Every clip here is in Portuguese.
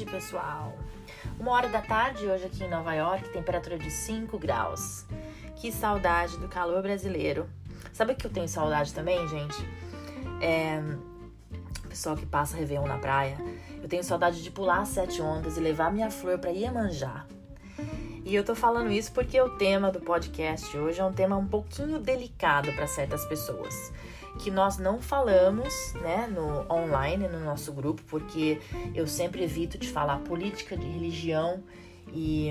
tarde, pessoal. Uma hora da tarde, hoje aqui em Nova York, temperatura de 5 graus. Que saudade do calor brasileiro. Sabe o que eu tenho saudade também, gente? É. Pessoal que passa Réveillon na praia. Eu tenho saudade de pular as sete ondas e levar minha flor para Iemanjá. E eu tô falando isso porque o tema do podcast hoje é um tema um pouquinho delicado para certas pessoas que nós não falamos, né, no online, no nosso grupo, porque eu sempre evito de falar política, de religião e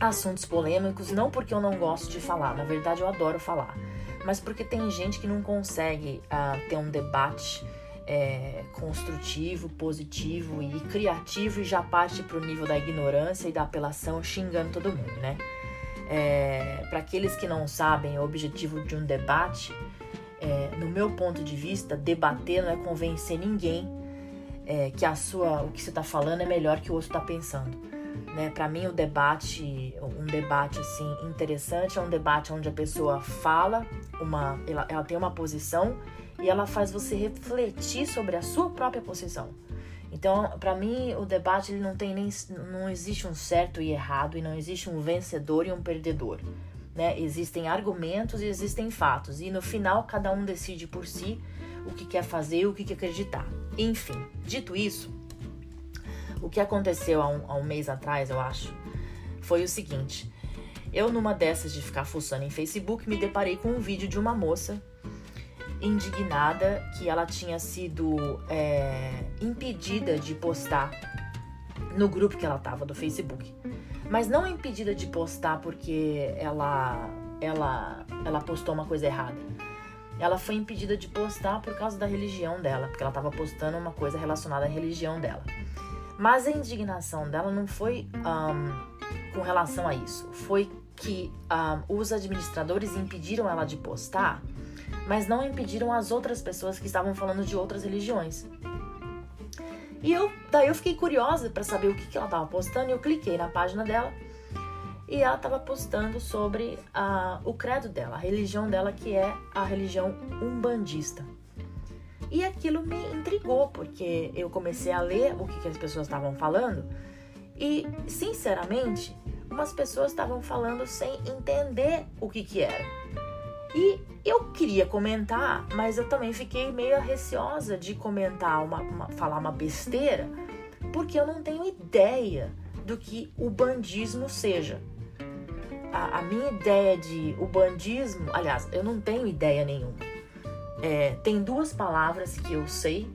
assuntos polêmicos, não porque eu não gosto de falar, na verdade eu adoro falar, mas porque tem gente que não consegue uh, ter um debate é, construtivo, positivo e criativo e já parte para o nível da ignorância e da apelação xingando todo mundo, né? É, para aqueles que não sabem, o objetivo de um debate é, no meu ponto de vista, debater não é convencer ninguém é, que a sua, o que você está falando é melhor que o outro está pensando. Né? Para mim, o debate, um debate assim interessante é um debate onde a pessoa fala, uma, ela, ela tem uma posição e ela faz você refletir sobre a sua própria posição. Então, para mim, o debate ele não tem nem não existe um certo e errado e não existe um vencedor e um perdedor. Né? Existem argumentos e existem fatos, e no final cada um decide por si o que quer fazer, o que quer acreditar. Enfim, dito isso, o que aconteceu há um, há um mês atrás, eu acho, foi o seguinte. Eu, numa dessas de ficar fuçando em Facebook, me deparei com um vídeo de uma moça indignada que ela tinha sido é, impedida de postar no grupo que ela tava do Facebook mas não é impedida de postar porque ela ela ela postou uma coisa errada. Ela foi impedida de postar por causa da religião dela, porque ela estava postando uma coisa relacionada à religião dela. Mas a indignação dela não foi um, com relação a isso. Foi que um, os administradores impediram ela de postar, mas não impediram as outras pessoas que estavam falando de outras religiões. E eu, daí eu fiquei curiosa para saber o que, que ela estava postando e eu cliquei na página dela e ela estava postando sobre a, o credo dela, a religião dela que é a religião umbandista. E aquilo me intrigou porque eu comecei a ler o que, que as pessoas estavam falando e, sinceramente, umas pessoas estavam falando sem entender o que, que era. E eu queria comentar, mas eu também fiquei meio receosa de comentar, uma, uma, falar uma besteira, porque eu não tenho ideia do que o bandismo seja. A, a minha ideia de o bandismo, aliás, eu não tenho ideia nenhuma. É, tem duas palavras que eu sei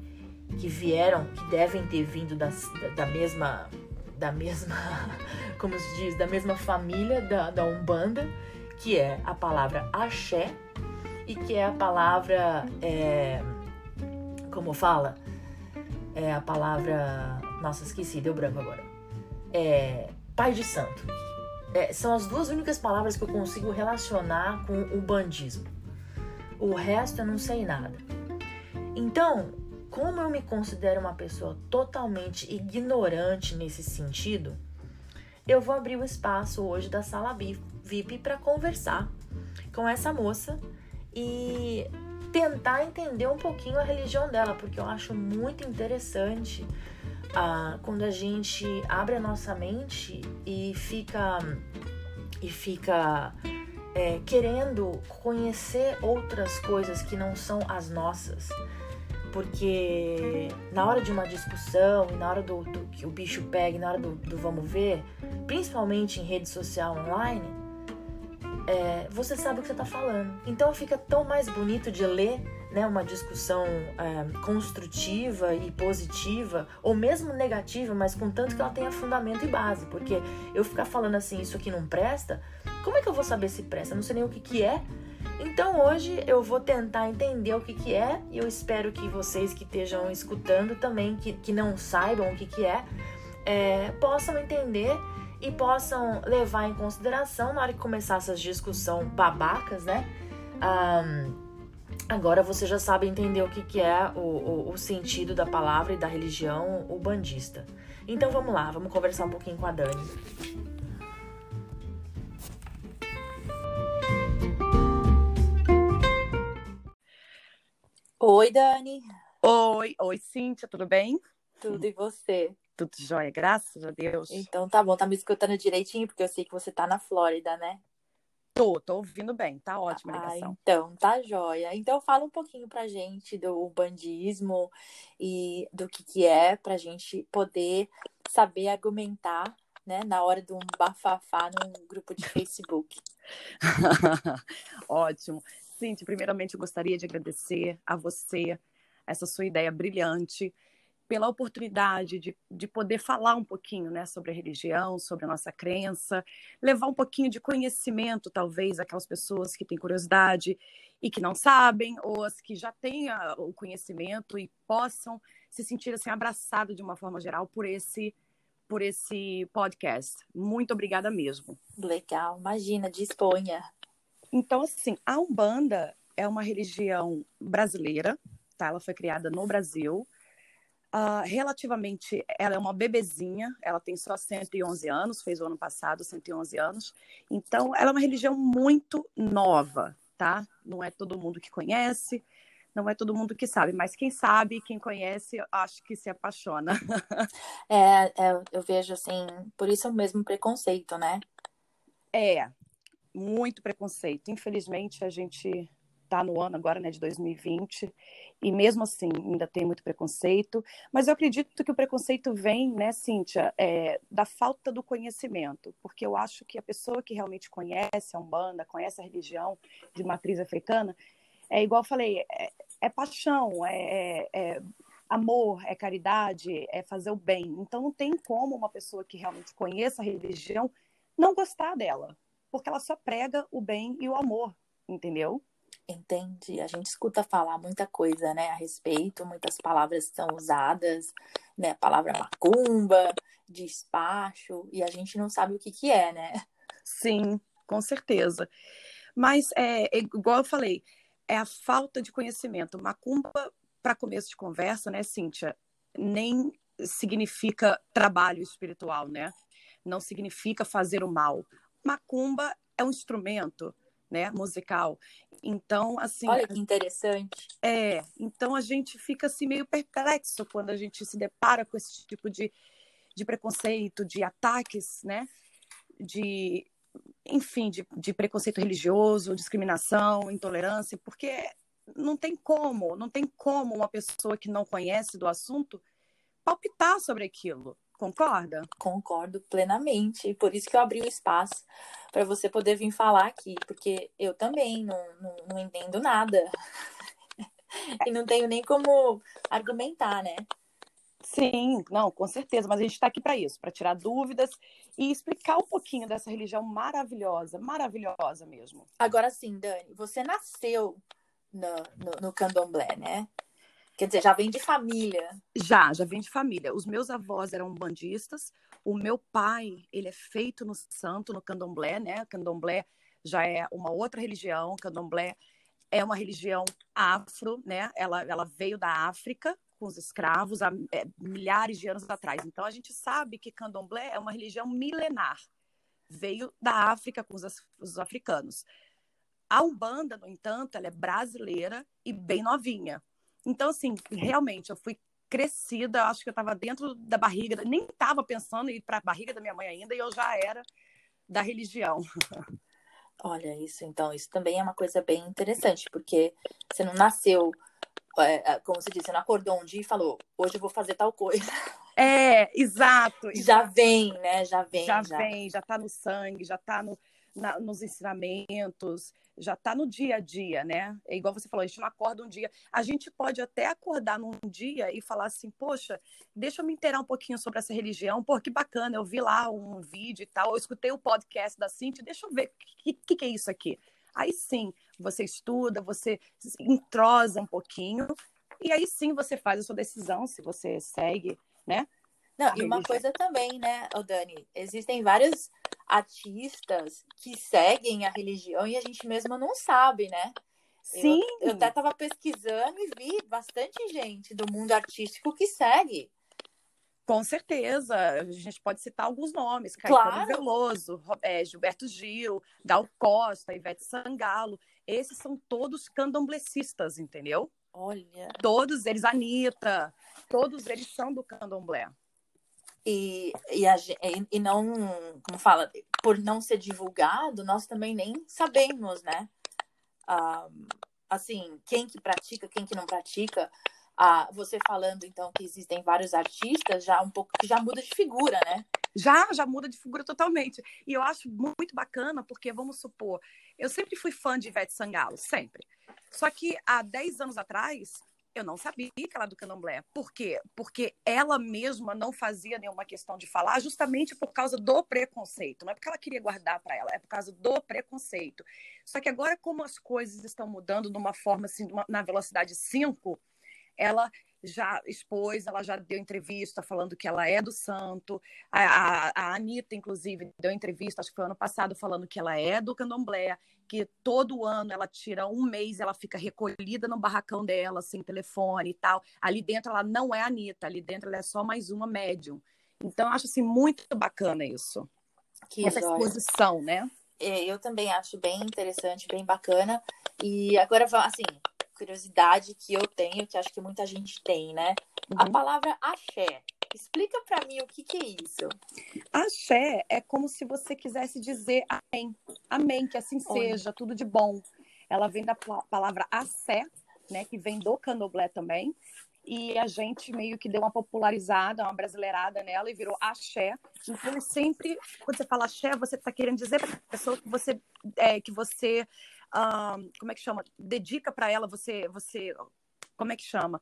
que vieram, que devem ter vindo da, da mesma, da mesma, como se diz, da mesma família da, da Umbanda que é a palavra axé e que é a palavra. É, como fala? É a palavra. Nossa, esqueci, deu branco agora. É. Pai de Santo. É, são as duas únicas palavras que eu consigo relacionar com o bandismo. O resto eu não sei nada. Então, como eu me considero uma pessoa totalmente ignorante nesse sentido, eu vou abrir o espaço hoje da sala VIP para conversar com essa moça e tentar entender um pouquinho a religião dela, porque eu acho muito interessante ah, quando a gente abre a nossa mente e fica e fica é, querendo conhecer outras coisas que não são as nossas. Porque na hora de uma discussão e na hora do, do que o bicho pega, na hora do, do, vamos ver, principalmente em rede social online, é, você sabe o que você está falando. Então fica tão mais bonito de ler né, uma discussão é, construtiva e positiva, ou mesmo negativa, mas contanto que ela tenha fundamento e base. Porque eu ficar falando assim, isso aqui não presta, como é que eu vou saber se presta? Eu não sei nem o que, que é. Então hoje eu vou tentar entender o que, que é e eu espero que vocês que estejam escutando também, que, que não saibam o que, que é, é, possam entender e possam levar em consideração na hora que começar essas discussões babacas, né? Um, agora você já sabe entender o que, que é o, o, o sentido da palavra e da religião o bandista. Então vamos lá, vamos conversar um pouquinho com a Dani. Oi, Dani. Oi, oi, Cíntia, tudo bem? Tudo e você? Tudo jóia, graças a Deus. Então tá bom, tá me escutando direitinho, porque eu sei que você tá na Flórida, né? Tô, tô ouvindo bem, tá ótima a Ah, ligação. então, tá joia. Então fala um pouquinho pra gente do bandismo e do que que é, pra gente poder saber argumentar, né, na hora de um bafafá num grupo de Facebook. Ótimo. Cintia, primeiramente eu gostaria de agradecer a você, essa sua ideia brilhante, pela oportunidade de, de poder falar um pouquinho né, sobre a religião, sobre a nossa crença, levar um pouquinho de conhecimento, talvez, àquelas pessoas que têm curiosidade e que não sabem, ou as que já têm a- o conhecimento e possam se sentir assim, abraçadas de uma forma geral por esse, por esse podcast. Muito obrigada mesmo. Legal, imagina, disponha. Então, assim, a Umbanda é uma religião brasileira, tá? Ela foi criada no Brasil. Ah, relativamente, ela é uma bebezinha, ela tem só 111 anos, fez o ano passado 111 anos. Então, ela é uma religião muito nova, tá? Não é todo mundo que conhece, não é todo mundo que sabe, mas quem sabe, quem conhece, acho que se apaixona. É, é, eu vejo assim, por isso o mesmo preconceito, né? É, muito preconceito. Infelizmente, a gente está no ano agora, né, de 2020, e mesmo assim ainda tem muito preconceito. Mas eu acredito que o preconceito vem, né, Cíntia, é, da falta do conhecimento, porque eu acho que a pessoa que realmente conhece a Umbanda, conhece a religião de matriz africana, é igual eu falei, é, é paixão, é, é amor, é caridade, é fazer o bem. Então não tem como uma pessoa que realmente conheça a religião não gostar dela porque ela só prega o bem e o amor, entendeu? Entendi. A gente escuta falar muita coisa, né, a respeito, muitas palavras são usadas, né, a palavra macumba, despacho, e a gente não sabe o que que é, né? Sim, com certeza. Mas é, é igual eu falei, é a falta de conhecimento. Macumba, para começo de conversa, né, Cíntia, nem significa trabalho espiritual, né? Não significa fazer o mal. Macumba é um instrumento, né, musical. Então, assim, Olha que interessante. É, então a gente fica assim meio perplexo quando a gente se depara com esse tipo de, de preconceito, de ataques, né? De, enfim, de, de preconceito religioso, discriminação, intolerância, porque não tem como, não tem como uma pessoa que não conhece do assunto palpitar sobre aquilo. Concorda? Concordo plenamente. E por isso que eu abri o espaço para você poder vir falar aqui, porque eu também não, não, não entendo nada. e não tenho nem como argumentar, né? Sim, não, com certeza, mas a gente está aqui para isso, para tirar dúvidas e explicar um pouquinho dessa religião maravilhosa, maravilhosa mesmo. Agora sim, Dani, você nasceu no, no, no candomblé, né? Quer dizer, já vem de família. Já, já vem de família. Os meus avós eram bandistas. O meu pai, ele é feito no santo, no candomblé, né? Candomblé já é uma outra religião. Candomblé é uma religião afro, né? Ela, ela veio da África com os escravos há é, milhares de anos atrás. Então a gente sabe que candomblé é uma religião milenar. Veio da África com os, os africanos. A Umbanda, no entanto, ela é brasileira e bem novinha. Então, assim, realmente, eu fui crescida, acho que eu estava dentro da barriga, nem estava pensando em ir para a barriga da minha mãe ainda, e eu já era da religião. Olha isso, então, isso também é uma coisa bem interessante, porque você não nasceu, é, como você disse, você não acordou um dia e falou, hoje eu vou fazer tal coisa. É, exato. Já vem, né? Já vem. Já, já. vem, já está no sangue, já está no, na, nos ensinamentos, já está no dia a dia, né? É igual você falou, a gente não acorda um dia. A gente pode até acordar num dia e falar assim, poxa, deixa eu me inteirar um pouquinho sobre essa religião, pô, que bacana, eu vi lá um vídeo e tal, eu escutei o podcast da Cintia, deixa eu ver o que, que, que é isso aqui. Aí sim, você estuda, você entrosa um pouquinho, e aí sim você faz a sua decisão, se você segue, né? Não, e uma coisa também, né, Dani? Existem vários artistas que seguem a religião e a gente mesmo não sabe, né? Sim. Eu, eu até estava pesquisando e vi bastante gente do mundo artístico que segue. Com certeza. A gente pode citar alguns nomes. Caetano Claro. Veloso, é, Gilberto Gil, Gal Costa, Ivete Sangalo. Esses são todos candomblecistas, entendeu? Olha. Todos eles, Anitta, todos eles são do candomblé. E, e, a, e não, como fala, por não ser divulgado, nós também nem sabemos, né? Um, assim, quem que pratica, quem que não pratica. Ah, você falando, então, que existem vários artistas, já um pouco que já muda de figura, né? Já, já muda de figura totalmente. E eu acho muito bacana, porque, vamos supor, eu sempre fui fã de Ivete Sangalo, sempre. Só que há 10 anos atrás, eu não sabia que ela era do candomblé. Por quê? Porque ela mesma não fazia nenhuma questão de falar, justamente por causa do preconceito. Não é porque ela queria guardar para ela, é por causa do preconceito. Só que agora, como as coisas estão mudando de uma forma assim, na velocidade 5, ela já expôs, ela já deu entrevista falando que ela é do santo. A, a, a Anitta, inclusive, deu entrevista, acho que foi ano passado, falando que ela é do candomblé, que todo ano ela tira um mês, ela fica recolhida no barracão dela, sem telefone e tal. Ali dentro ela não é a Anitta, ali dentro ela é só mais uma médium. Então, eu acho assim, muito bacana isso. Que Essa joia. exposição, né? É, eu também acho bem interessante, bem bacana. E agora, assim, curiosidade que eu tenho, que acho que muita gente tem, né? Uhum. A palavra axé. Explica para mim o que, que, é isso. Axé é como se você quisesse dizer amém. Amém, que assim seja, tudo de bom. Ela vem da palavra axé, né, que vem do candomblé também. E a gente meio que deu uma popularizada, uma brasileirada nela e virou axé. Então, sempre, quando você fala axé, você está querendo dizer para a pessoa que você, é, que você como é que chama? Dedica para ela, você, você, como é que chama?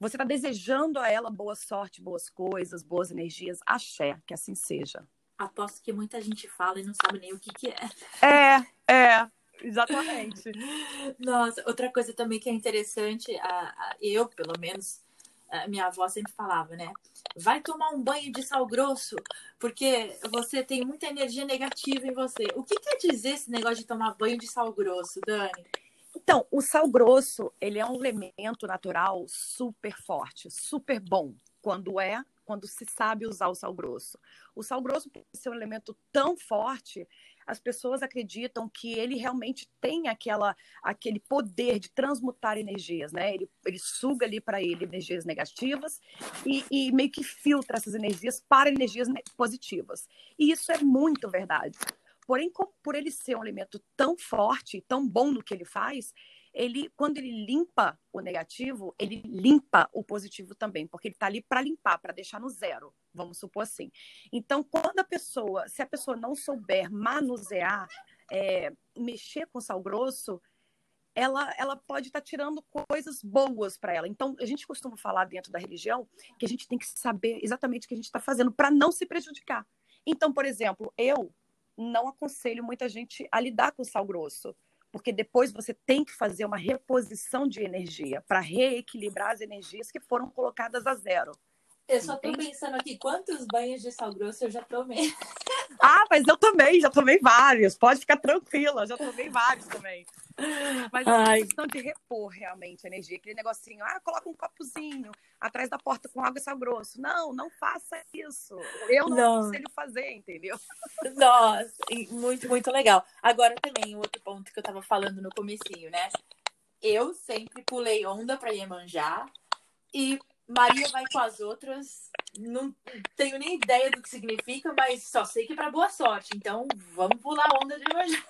Você está desejando a ela boa sorte, boas coisas, boas energias. Axé, que assim seja. Aposto que muita gente fala e não sabe nem o que, que é. É, é. Exatamente. Nossa, outra coisa também que é interessante, a, a, eu, pelo menos, minha avó sempre falava, né? Vai tomar um banho de sal grosso, porque você tem muita energia negativa em você. O que quer dizer esse negócio de tomar banho de sal grosso, Dani? Então, o sal grosso, ele é um elemento natural super forte, super bom, quando é, quando se sabe usar o sal grosso. O sal grosso, por ser um elemento tão forte, as pessoas acreditam que ele realmente tem aquela, aquele poder de transmutar energias, né? Ele, ele suga ali para ele energias negativas e, e meio que filtra essas energias para energias positivas. E isso é muito verdade. Porém, por ele ser um elemento tão forte, tão bom no que ele faz, ele, quando ele limpa o negativo, ele limpa o positivo também, porque ele está ali para limpar, para deixar no zero, vamos supor assim. Então, quando a pessoa, se a pessoa não souber manusear, é, mexer com sal grosso, ela, ela pode estar tá tirando coisas boas para ela. Então, a gente costuma falar dentro da religião que a gente tem que saber exatamente o que a gente está fazendo para não se prejudicar. Então, por exemplo, eu não aconselho muita gente a lidar com sal grosso, porque depois você tem que fazer uma reposição de energia para reequilibrar as energias que foram colocadas a zero. Eu só tô pensando aqui, quantos banhos de sal grosso eu já tomei? Ah, mas eu também, já tomei vários. Pode ficar tranquila, já tomei vários também. Mas Ai. é questão de repor realmente a energia. Aquele negocinho, ah, coloca um copozinho atrás da porta com água e sal grosso. Não, não faça isso. Eu não, não. aconselho fazer, entendeu? Nossa, muito, muito legal. Agora também, outro ponto que eu tava falando no comecinho, né? Eu sempre pulei onda para Iemanjá e Maria vai com as outras. Não tenho nem ideia do que significa, mas só sei que é para boa sorte. Então, vamos pular a onda de Iemanjá.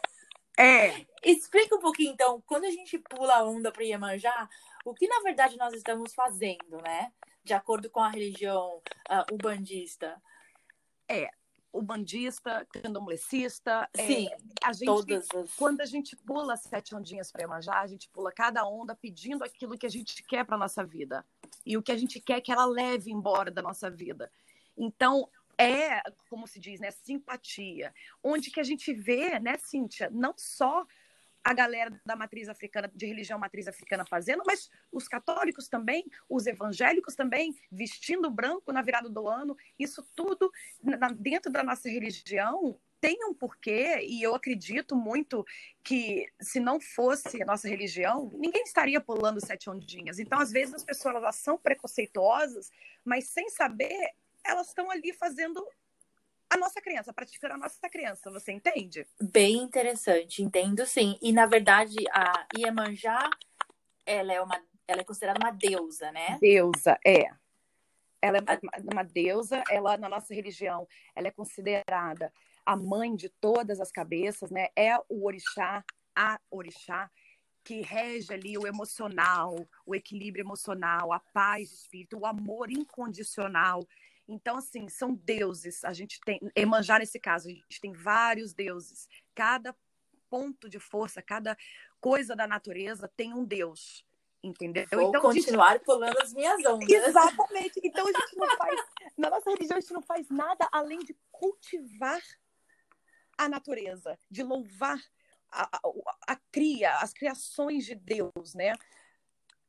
É. Explica um pouquinho, então, quando a gente pula a onda para Iemanjá, o que na verdade nós estamos fazendo, né? De acordo com a religião uh, ubandista. É, ubandista, candomblessista. É, Sim, é, a gente, todas as... Quando a gente pula sete ondinhas para Iemanjá, a gente pula cada onda pedindo aquilo que a gente quer para nossa vida. E o que a gente quer que ela leve embora da nossa vida. Então, é, como se diz, né, simpatia, onde que a gente vê, né, Cíntia, não só a galera da matriz africana, de religião matriz africana fazendo, mas os católicos também, os evangélicos também, vestindo branco na virada do ano, isso tudo na, dentro da nossa religião tem um porquê, e eu acredito muito que se não fosse a nossa religião, ninguém estaria pulando sete ondinhas. Então, às vezes, as pessoas elas são preconceituosas, mas sem saber, elas estão ali fazendo a nossa criança, praticando a nossa criança, você entende? Bem interessante, entendo sim. E na verdade, a Iemanjá, ela é uma ela é considerada uma deusa, né? Deusa, é. Ela é uma deusa, ela na nossa religião, ela é considerada a mãe de todas as cabeças, né? É o orixá, a orixá que rege ali o emocional, o equilíbrio emocional, a paz de espírito, o amor incondicional. Então, assim, são deuses. A gente tem, Emanjá nesse caso, a gente tem vários deuses. Cada ponto de força, cada coisa da natureza tem um deus. Entendeu? Vou então, continuar gente... pulando as minhas ondas. Exatamente. Então a gente não faz, na nossa religião, a gente não faz nada além de cultivar a natureza, de louvar a, a, a cria, as criações de Deus, né?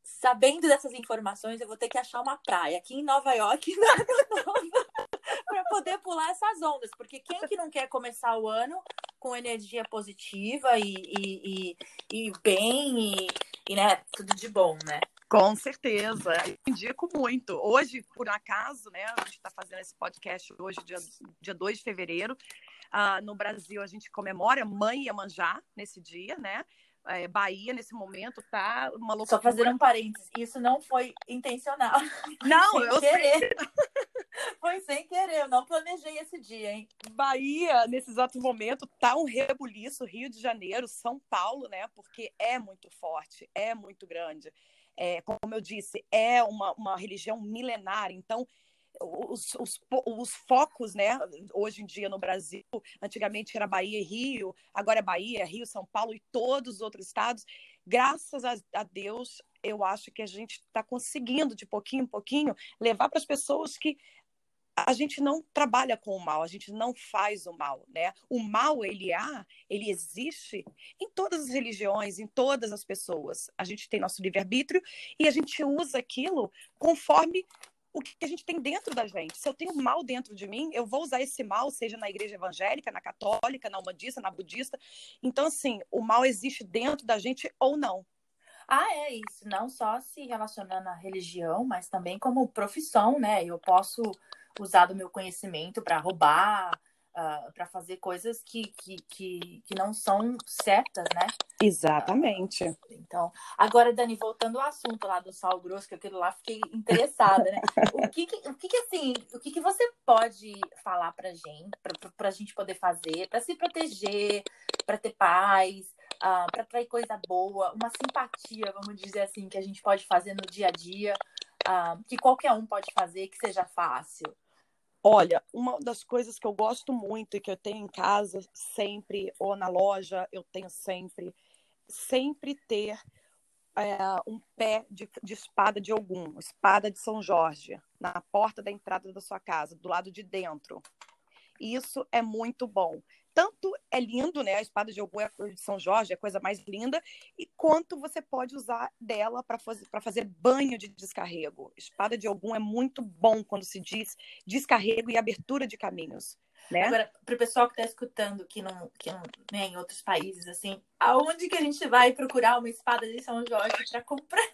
Sabendo dessas informações, eu vou ter que achar uma praia aqui em Nova York para poder pular essas ondas, porque quem que não quer começar o ano com energia positiva e, e, e, e bem e, e né, tudo de bom, né? Com certeza, indico muito. Hoje, por acaso, né, a gente está fazendo esse podcast hoje, dia, dia 2 de fevereiro. Uh, no Brasil, a gente comemora Mãe Iemanjá nesse dia, né? É, Bahia, nesse momento, tá uma loucura. Só fazer um parênteses, isso não foi intencional. Não, eu querer. sei. Foi sem querer, eu não planejei esse dia, hein? Bahia, nesse exato momento, tá um rebuliço, Rio de Janeiro, São Paulo, né? Porque é muito forte, é muito grande. É, como eu disse, é uma, uma religião milenar, então os, os, os, focos, né? Hoje em dia no Brasil, antigamente era Bahia e Rio, agora é Bahia, Rio, São Paulo e todos os outros estados. Graças a, a Deus, eu acho que a gente está conseguindo, de pouquinho em pouquinho, levar para as pessoas que a gente não trabalha com o mal, a gente não faz o mal, né? O mal ele há, ele existe em todas as religiões, em todas as pessoas. A gente tem nosso livre-arbítrio e a gente usa aquilo conforme o que a gente tem dentro da gente. Se eu tenho mal dentro de mim, eu vou usar esse mal, seja na igreja evangélica, na católica, na humanista, na budista. Então, assim, o mal existe dentro da gente ou não. Ah, é isso. Não só se relacionando à religião, mas também como profissão, né? Eu posso usar do meu conhecimento para roubar, uh, ah, para fazer coisas que, que, que, que não são certas, né? Exatamente. Uh, então, agora, Dani, voltando ao assunto lá do sal grosso, que aquilo lá fiquei interessada, né? o que, que o que, que, assim, o que, que você pode falar pra gente, pra, pra gente poder fazer, para se proteger, para ter paz, uh, para atrair coisa boa, uma simpatia, vamos dizer assim, que a gente pode fazer no dia a dia, uh, que qualquer um pode fazer, que seja fácil? Olha, uma das coisas que eu gosto muito e que eu tenho em casa sempre, ou na loja, eu tenho sempre, sempre ter é, um pé de, de, espada de algum, espada de São Jorge, na porta da entrada da sua casa, do lado de dentro. Isso é muito bom tanto é lindo, né? A espada de Ogum é de São Jorge, é a coisa mais linda, e quanto você pode usar dela para fazer, fazer banho de descarrego. Espada de Ogum é muito bom quando se diz descarrego e abertura de caminhos. Né? Agora, para o pessoal que está escutando que não, que não né, em outros países, assim, aonde que a gente vai procurar uma espada de São Jorge para comprar?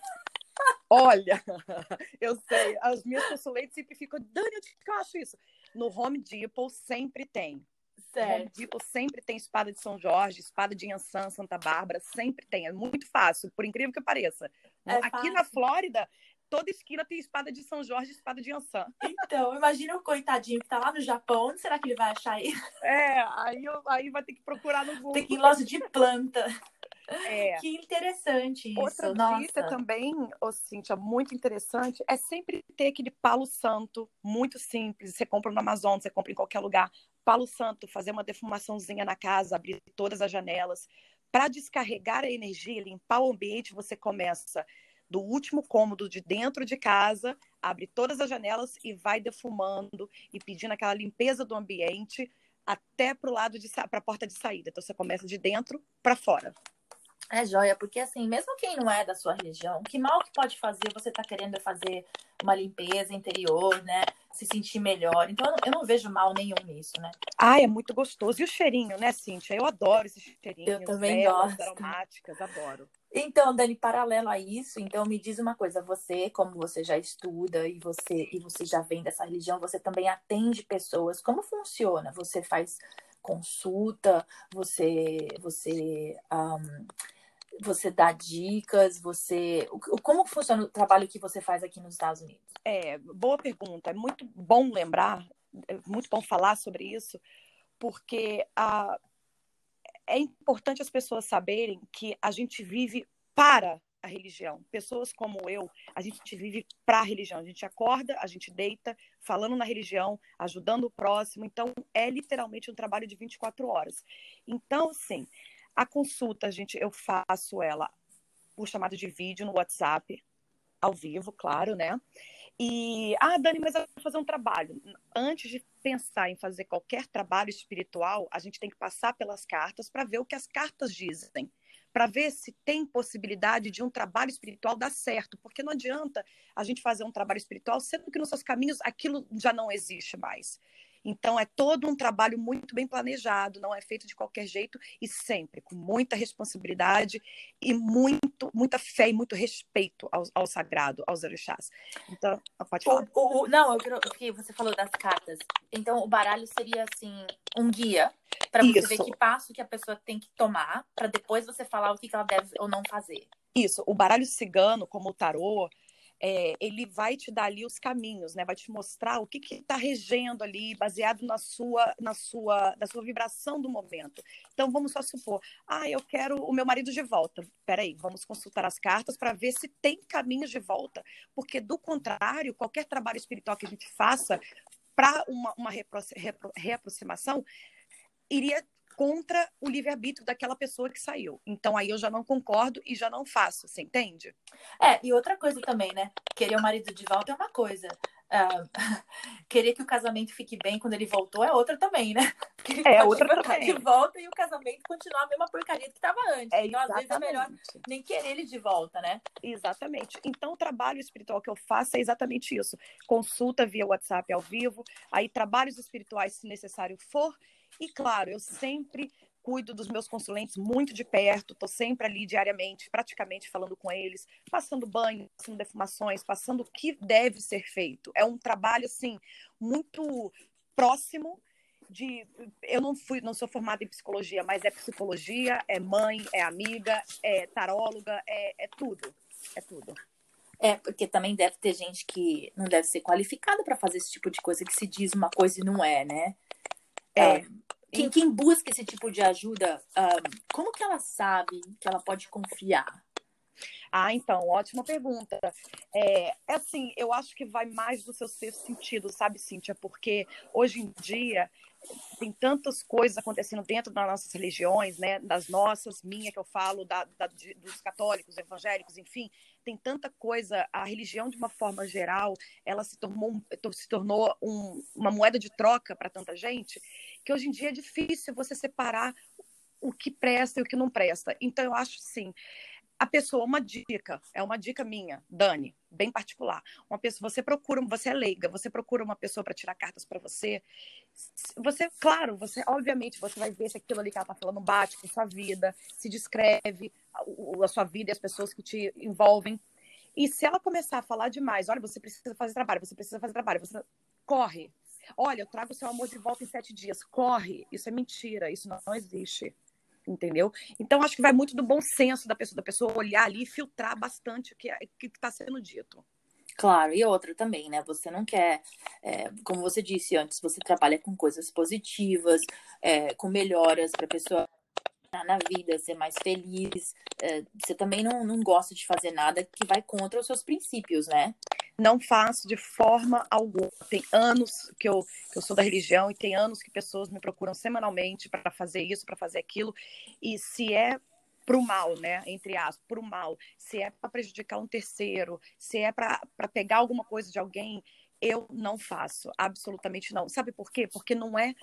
Olha, eu sei, as minhas consulentes sempre ficam, Dani, eu acho isso? No Home Depot sempre tem. Certo. Tipo, sempre tem espada de São Jorge, espada de Ansan, Santa Bárbara, sempre tem. É muito fácil, por incrível que pareça. É Aqui fácil. na Flórida, toda esquina tem espada de São Jorge e espada de Ansan. Então, imagina o coitadinho que tá lá no Japão, onde será que ele vai achar isso? É, aí, aí vai ter que procurar no Google. Tem que ir em loja de planta. É. Que interessante isso. Outra Nossa. dica também, oh, Cíntia, muito interessante, é sempre ter aquele palo santo, muito simples. Você compra no Amazon, você compra em qualquer lugar. Palo santo, fazer uma defumaçãozinha na casa, abrir todas as janelas. Para descarregar a energia, limpar o ambiente, você começa do último cômodo de dentro de casa, abre todas as janelas e vai defumando e pedindo aquela limpeza do ambiente até para o lado de para a porta de saída. Então você começa de dentro para fora. É joia, porque assim, mesmo quem não é da sua religião, que mal que pode fazer, você tá querendo fazer uma limpeza interior, né? Se sentir melhor. Então eu não, eu não vejo mal nenhum nisso, né? Ah, é muito gostoso. E o cheirinho, né, Cíntia? Eu adoro esses cheirinhos. Eu também gosto. aromáticas, adoro. Então, Dani, paralelo a isso, então me diz uma coisa, você, como você já estuda e você e você já vem dessa religião, você também atende pessoas. Como funciona? Você faz consulta, você você um, você dá dicas, você. Como funciona o trabalho que você faz aqui nos Estados Unidos? É, boa pergunta. É muito bom lembrar, é muito bom falar sobre isso, porque a, é importante as pessoas saberem que a gente vive para a religião. Pessoas como eu, a gente vive para a religião. A gente acorda, a gente deita, falando na religião, ajudando o próximo. Então, é literalmente um trabalho de 24 horas. Então, assim, a consulta, gente, eu faço ela por chamada de vídeo no WhatsApp, ao vivo, claro, né? E, ah, Dani, mas eu vou fazer um trabalho. Antes de pensar em fazer qualquer trabalho espiritual, a gente tem que passar pelas cartas para ver o que as cartas dizem para ver se tem possibilidade de um trabalho espiritual dar certo, porque não adianta a gente fazer um trabalho espiritual sendo que nos seus caminhos aquilo já não existe mais. Então, é todo um trabalho muito bem planejado, não é feito de qualquer jeito e sempre com muita responsabilidade e muito, muita fé e muito respeito ao, ao sagrado, aos orixás. Então, pode falar. O, o, não, eu quero, porque você falou das cartas. Então, o baralho seria, assim, um guia para você ver que passo que a pessoa tem que tomar para depois você falar o que ela deve ou não fazer. Isso. O baralho cigano, como o tarô, é, ele vai te dar ali os caminhos, né? Vai te mostrar o que está regendo ali, baseado na sua, na sua, na sua vibração do momento. Então vamos só supor, ah, eu quero o meu marido de volta. Peraí, vamos consultar as cartas para ver se tem caminhos de volta, porque do contrário, qualquer trabalho espiritual que a gente faça para uma, uma reaproximação iria contra o livre-arbítrio daquela pessoa que saiu. Então aí eu já não concordo e já não faço, você entende? É, e outra coisa também, né? Querer o marido de volta é uma coisa. Uh, querer que o casamento fique bem quando ele voltou é outra também, né? Porque é outra também. de volta e o casamento continuar a mesma porcaria que estava antes. É, então, às vezes, é melhor nem querer ele de volta, né? Exatamente. Então, o trabalho espiritual que eu faço é exatamente isso. Consulta via WhatsApp ao vivo, aí trabalhos espirituais, se necessário for, e claro, eu sempre cuido dos meus consulentes muito de perto, estou sempre ali diariamente, praticamente falando com eles, passando banho, passando defumações, passando o que deve ser feito. É um trabalho assim muito próximo de eu não fui, não sou formada em psicologia, mas é psicologia, é mãe, é amiga, é taróloga, é, é tudo, é tudo. É, porque também deve ter gente que não deve ser qualificada para fazer esse tipo de coisa que se diz uma coisa e não é, né? É, é quem, quem, busca esse tipo de ajuda, um, como que ela sabe que ela pode confiar? Ah, então, ótima pergunta. É, é assim, eu acho que vai mais do seu sexto sentido, sabe, Cíntia? Porque hoje em dia tem tantas coisas acontecendo dentro das nossas religiões, né? Das nossas, minha que eu falo, da, da dos católicos, evangélicos, enfim, tem tanta coisa. A religião, de uma forma geral, ela se tornou, se tornou um, uma moeda de troca para tanta gente que hoje em dia é difícil você separar o que presta e o que não presta. Então, eu acho sim. A pessoa, uma dica, é uma dica minha, Dani, bem particular. Uma pessoa, você procura, você é leiga, você procura uma pessoa para tirar cartas para você. Você, claro, você, obviamente, você vai ver se aquilo ali que ela tá falando bate com sua vida, se descreve a, a sua vida e as pessoas que te envolvem. E se ela começar a falar demais, olha, você precisa fazer trabalho, você precisa fazer trabalho, você corre, Olha, eu trago o seu amor de volta em sete dias. Corre. Isso é mentira. Isso não existe. Entendeu? Então, acho que vai muito do bom senso da pessoa, da pessoa olhar ali e filtrar bastante o que é, está sendo dito. Claro, e outra também, né? Você não quer, é, como você disse antes, você trabalha com coisas positivas, é, com melhoras para a pessoa na vida, ser mais feliz. É, você também não, não gosta de fazer nada que vai contra os seus princípios, né? Não faço de forma alguma. Tem anos que eu, que eu sou da religião e tem anos que pessoas me procuram semanalmente para fazer isso, para fazer aquilo. E se é para o mal, né? Entre aspas, para o mal. Se é para prejudicar um terceiro, se é para pegar alguma coisa de alguém, eu não faço, absolutamente não. Sabe por quê? Porque não é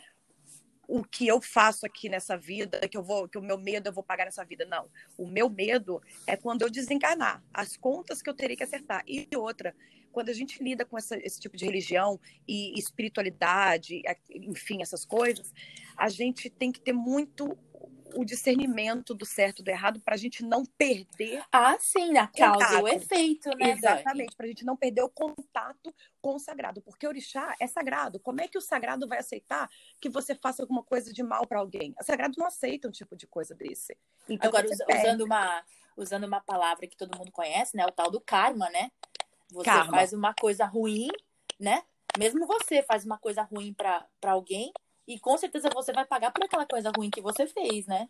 o que eu faço aqui nessa vida, que eu vou, que o meu medo eu vou pagar nessa vida. Não. O meu medo é quando eu desencarnar, as contas que eu terei que acertar. E outra, quando a gente lida com essa, esse tipo de religião e espiritualidade, enfim, essas coisas, a gente tem que ter muito o discernimento do certo e do errado para a gente não perder. Ah, sim, a causa e o efeito, né? Exatamente, para a gente não perder o contato com o sagrado, porque o orixá é sagrado. Como é que o sagrado vai aceitar que você faça alguma coisa de mal para alguém? O sagrado não aceita um tipo de coisa desse. Então, Agora, usando uma usando uma palavra que todo mundo conhece, né? O tal do karma, né? Você Karma. faz uma coisa ruim, né? Mesmo você faz uma coisa ruim pra pra alguém e com certeza você vai pagar por aquela coisa ruim que você fez, né?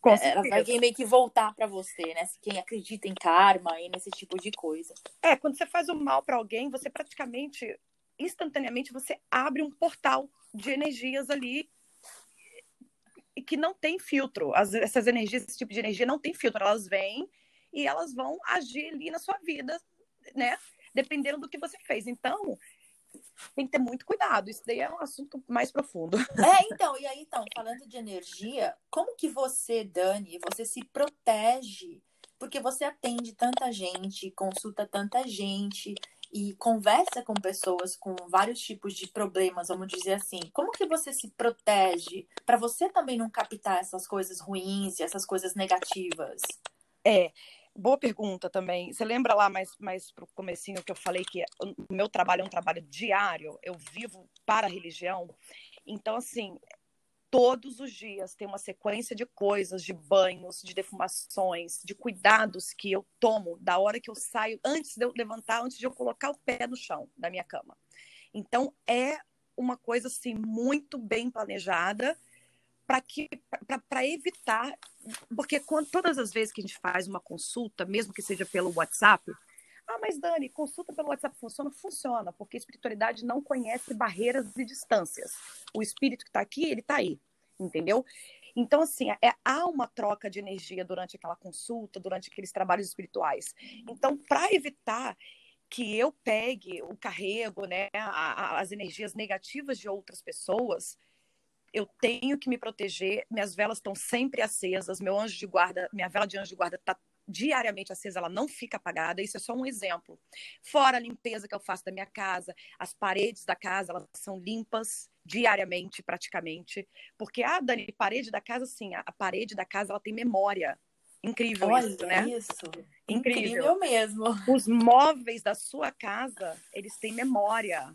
Com Ela certeza. vai meio que voltar pra você, né? Quem acredita em karma e nesse tipo de coisa. É, quando você faz o mal para alguém, você praticamente, instantaneamente, você abre um portal de energias ali que não tem filtro. As- essas energias, esse tipo de energia não tem filtro. Elas vêm e elas vão agir ali na sua vida, né? Dependendo do que você fez. Então, tem que ter muito cuidado. Isso daí é um assunto mais profundo. É, então, e aí, então, falando de energia, como que você, Dani, você se protege? Porque você atende tanta gente, consulta tanta gente e conversa com pessoas com vários tipos de problemas, vamos dizer assim. Como que você se protege para você também não captar essas coisas ruins e essas coisas negativas? É, boa pergunta também. Você lembra lá mais, mais pro comecinho que eu falei que o meu trabalho é um trabalho diário, eu vivo para a religião. Então, assim, todos os dias tem uma sequência de coisas, de banhos, de defumações, de cuidados que eu tomo da hora que eu saio, antes de eu levantar, antes de eu colocar o pé no chão da minha cama. Então, é uma coisa, assim, muito bem planejada para evitar porque quando, todas as vezes que a gente faz uma consulta, mesmo que seja pelo WhatsApp, ah, mas Dani, consulta pelo WhatsApp funciona? Funciona, porque a espiritualidade não conhece barreiras e distâncias. O espírito que está aqui, ele está aí, entendeu? Então, assim, é, há uma troca de energia durante aquela consulta, durante aqueles trabalhos espirituais. Então, para evitar que eu pegue o carrego, né, a, a, as energias negativas de outras pessoas, eu tenho que me proteger. Minhas velas estão sempre acesas. Meu anjo de guarda, minha vela de anjo de guarda está diariamente acesa, ela não fica apagada. Isso é só um exemplo. Fora a limpeza que eu faço da minha casa, as paredes da casa elas são limpas diariamente, praticamente. Porque a ah, Dani, parede da casa, sim, a, parede da casa ela tem memória. Incrível Olha isso, né? Isso. Incrível. Incrível mesmo. Os móveis da sua casa, eles têm memória.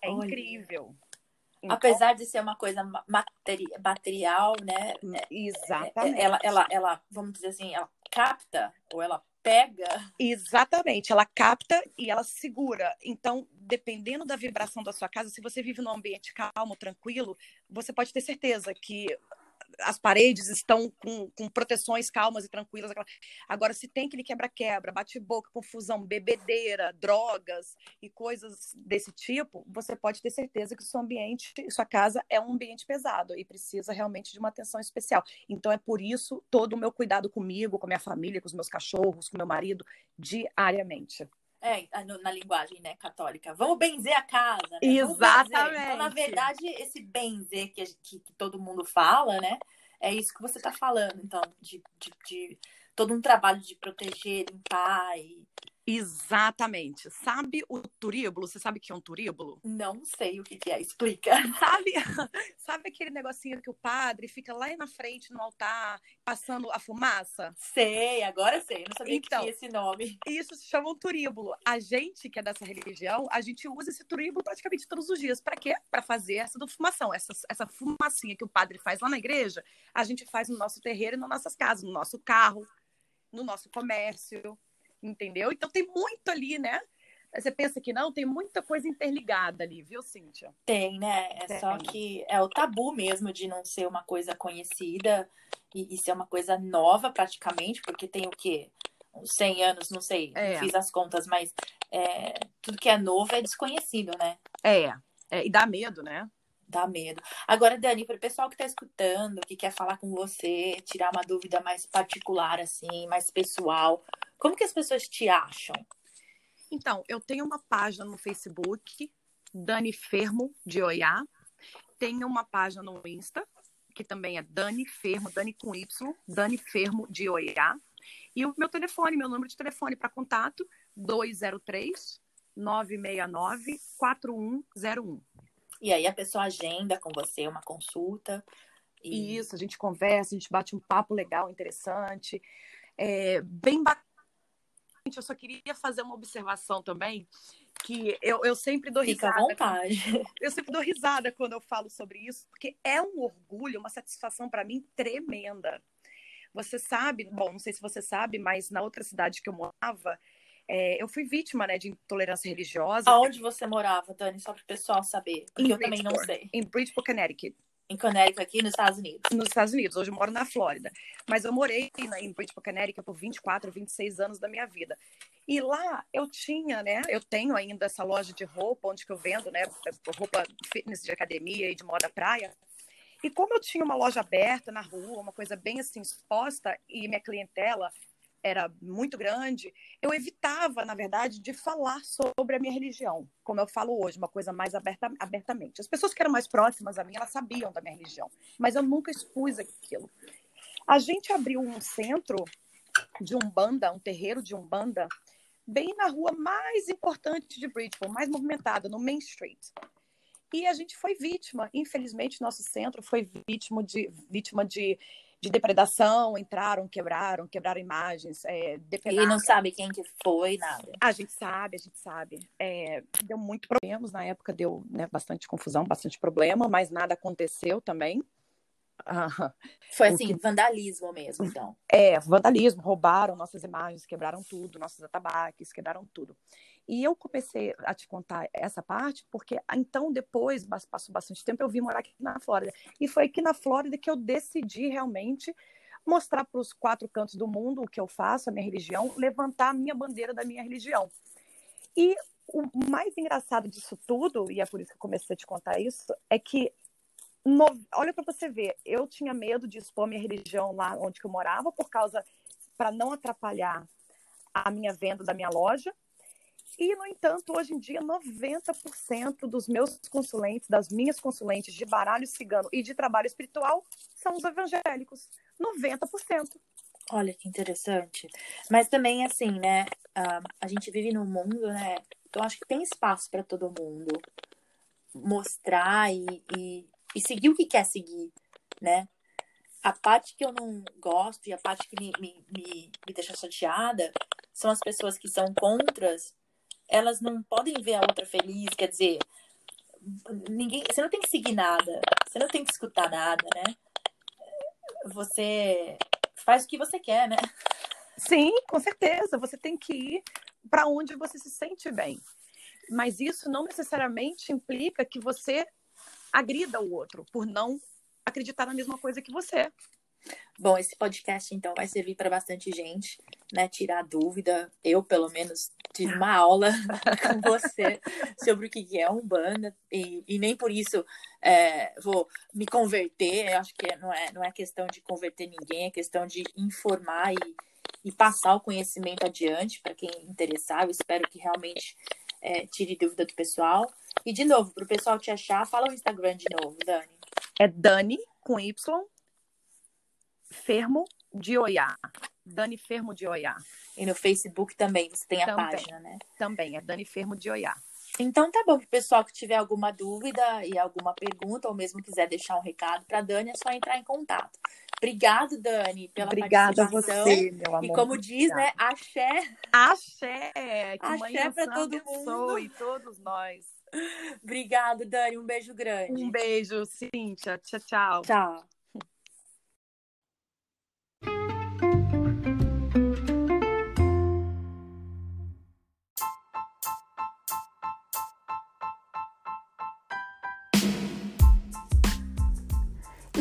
É Olha. incrível. Então, Apesar de ser uma coisa materi material, né? Exatamente. Ela, ela, ela, vamos dizer assim, ela capta ou ela pega. Exatamente, ela capta e ela segura. Então, dependendo da vibração da sua casa, se você vive num ambiente calmo, tranquilo, você pode ter certeza que as paredes estão com, com proteções calmas e tranquilas. Agora, se tem aquele quebra-quebra, bate-boca, confusão, bebedeira, drogas e coisas desse tipo, você pode ter certeza que o seu ambiente, sua casa é um ambiente pesado e precisa realmente de uma atenção especial. Então, é por isso todo o meu cuidado comigo, com a minha família, com os meus cachorros, com meu marido, diariamente. É, na linguagem né, católica. Vamos benzer a casa. Né? Exatamente. Então, na verdade, esse benzer que, que, que, todo mundo fala, né? É isso que você está falando, então, de, de, de, todo um trabalho de proteger, limpar e. Exatamente. Sabe o turíbulo? Você sabe o que é um turíbulo? Não sei o que, que é, explica. Sabe, sabe aquele negocinho que o padre fica lá na frente no altar, passando a fumaça? Sei, agora sei. Não sabia Então, que tinha esse nome. Isso se chama um turíbulo. A gente que é dessa religião, a gente usa esse turíbulo praticamente todos os dias. Para quê? Para fazer essa fumação. Essa, essa fumacinha que o padre faz lá na igreja, a gente faz no nosso terreiro e nas nossas casas, no nosso carro, no nosso comércio entendeu? Então tem muito ali, né? Você pensa que não, tem muita coisa interligada ali, viu, Cíntia? Tem, né? É Tem. só que é o tabu mesmo de não ser uma coisa conhecida e, e ser uma coisa nova praticamente, porque tem o quê? Uns 100 anos, não sei, É. fiz as contas, mas é, tudo que é novo é desconhecido, né? É, é, e dá medo, né? Dá medo. Agora, Dani, para o pessoal que está escutando, que quer falar com você, tirar uma dúvida mais particular, assim, mais pessoal, como que as pessoas te acham? Então, eu tenho uma página no Facebook, Dani Fermo de Oiá. Tenho uma página no Insta, que também é Dani Fermo, Dani com Y, Dani Fermo de Oiá. E o meu telefone, meu número de telefone para contato, 203 969 4101. E aí a pessoa agenda com você uma consulta. E... Isso, a gente conversa, a gente bate um papo legal, interessante. É, bem bacana. Eu só queria fazer uma observação também, que eu, eu sempre dou Fica à risada. vontade. Eu sempre dou risada quando eu falo sobre isso, porque é um orgulho, uma satisfação para mim tremenda. Você sabe, bom, não sei se você sabe, mas na outra cidade que eu morava, é, eu fui vítima né, de intolerância religiosa. Aonde você morava, Dani? Só para o pessoal saber, porque eu também não sei. Em Bridgeport, Connecticut. Em Connecticut, aqui nos Estados Unidos. Nos Estados Unidos. Hoje eu moro na Flórida. Mas eu morei em Bridgeport, Connecticut por 24, 26 anos da minha vida. E lá eu tinha, né? Eu tenho ainda essa loja de roupa, onde que eu vendo, né? Roupa fitness de academia e de moda praia. E como eu tinha uma loja aberta na rua, uma coisa bem assim exposta, e minha clientela era muito grande, eu evitava, na verdade, de falar sobre a minha religião, como eu falo hoje, uma coisa mais aberta, abertamente. As pessoas que eram mais próximas a mim, elas sabiam da minha religião, mas eu nunca expus aquilo. A gente abriu um centro de Umbanda, um terreiro de Umbanda, bem na rua mais importante de Bridgeport, mais movimentada, no Main Street. E a gente foi vítima, infelizmente, nosso centro foi vítima de, vítima de de depredação, entraram, quebraram, quebraram imagens. É, e não sabe quem que foi, nada. A gente sabe, a gente sabe. É, deu muito problemas, na época deu né, bastante confusão, bastante problema, mas nada aconteceu também. Foi assim, que... vandalismo mesmo, então. É, vandalismo, roubaram nossas imagens, quebraram tudo, nossos atabaques, quebraram tudo. E eu comecei a te contar essa parte porque então depois, passou bastante tempo, eu vim morar aqui na Flórida. E foi aqui na Flórida que eu decidi realmente mostrar para os quatro cantos do mundo o que eu faço, a minha religião, levantar a minha bandeira da minha religião. E o mais engraçado disso tudo, e é por isso que eu comecei a te contar isso, é que no... olha para você ver, eu tinha medo de expor minha religião lá onde eu morava por causa para não atrapalhar a minha venda da minha loja e, no entanto, hoje em dia, 90% dos meus consulentes, das minhas consulentes de baralho cigano e de trabalho espiritual são os evangélicos. 90%. Olha que interessante. Mas também, assim, né? A gente vive num mundo, né? Então, acho que tem espaço para todo mundo mostrar e, e, e, seguir o que quer seguir, né? A parte que eu não gosto e a parte que me, me, me, me deixa chateada são as pessoas que são contras elas não podem ver a outra feliz, quer dizer, ninguém, você não tem que seguir nada, você não tem que escutar nada, né? Você faz o que você quer, né? Sim, com certeza. Você tem que ir para onde você se sente bem. Mas isso não necessariamente implica que você agrida o outro por não acreditar na mesma coisa que você. Bom, esse podcast então vai servir para bastante gente, né? Tirar dúvida. Eu, pelo menos, tive uma aula com você sobre o que é Umbanda e, e nem por isso é, vou me converter. Eu acho que não é, não é questão de converter ninguém, é questão de informar e, e passar o conhecimento adiante para quem interessar. Eu espero que realmente é, tire dúvida do pessoal. E, de novo, para o pessoal te achar, fala o Instagram de novo, Dani. É Dani com Y Fermo de Oiá. Dani Fermo de Oiá. E no Facebook também você tem a também, página, né? Também, é Dani Fermo de Oiá. Então tá bom, pro pessoal que tiver alguma dúvida e alguma pergunta, ou mesmo quiser deixar um recado para Dani, é só entrar em contato. Obrigado, Dani, pela Obrigada participação. a você, meu amor. E como diz, né, axé. Axé. Que axé para todo mundo. E todos nós. Obrigado, Dani. Um beijo grande. Um beijo, Cíntia. Tchau, tchau. Tchau.